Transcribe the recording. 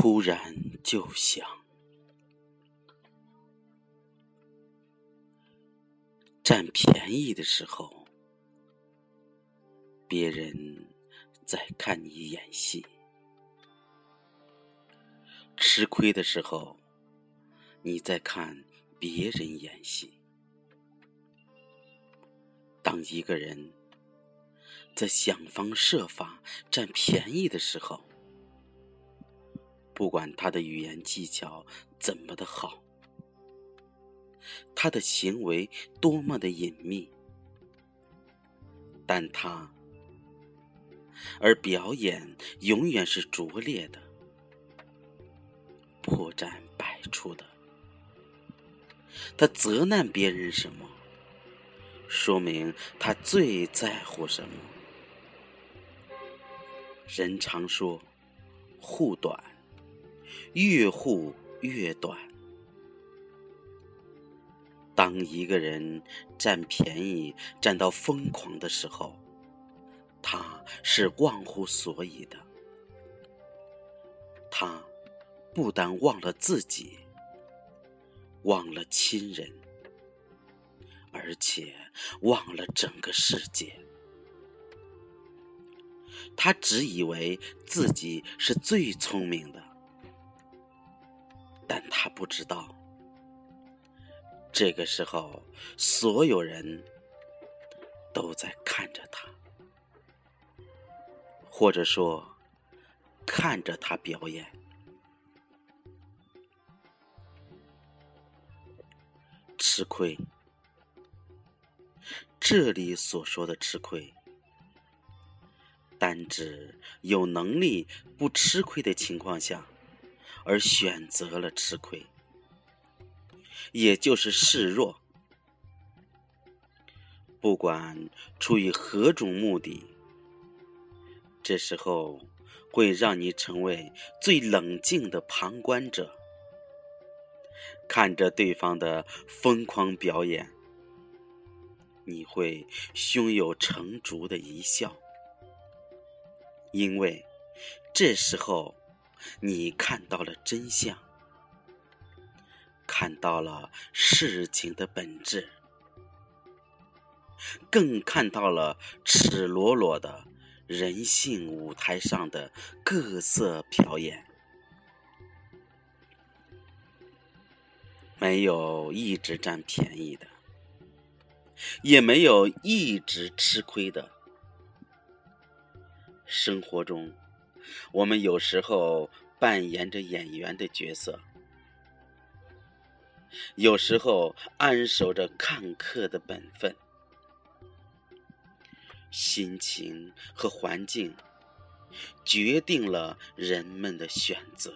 突然就想，占便宜的时候，别人在看你演戏；吃亏的时候，你在看别人演戏。当一个人在想方设法占便宜的时候，不管他的语言技巧怎么的好，他的行为多么的隐秘，但他而表演永远是拙劣的、破绽百出的。他责难别人什么，说明他最在乎什么。人常说，护短。越护越短。当一个人占便宜占到疯狂的时候，他是忘乎所以的。他不但忘了自己，忘了亲人，而且忘了整个世界。他只以为自己是最聪明的。但他不知道，这个时候所有人都在看着他，或者说看着他表演。吃亏，这里所说的吃亏，单指有能力不吃亏的情况下。而选择了吃亏，也就是示弱。不管出于何种目的，这时候会让你成为最冷静的旁观者，看着对方的疯狂表演，你会胸有成竹的一笑，因为这时候。你看到了真相，看到了事情的本质，更看到了赤裸裸的人性舞台上的各色表演。没有一直占便宜的，也没有一直吃亏的。生活中。我们有时候扮演着演员的角色，有时候安守着看客的本分。心情和环境决定了人们的选择。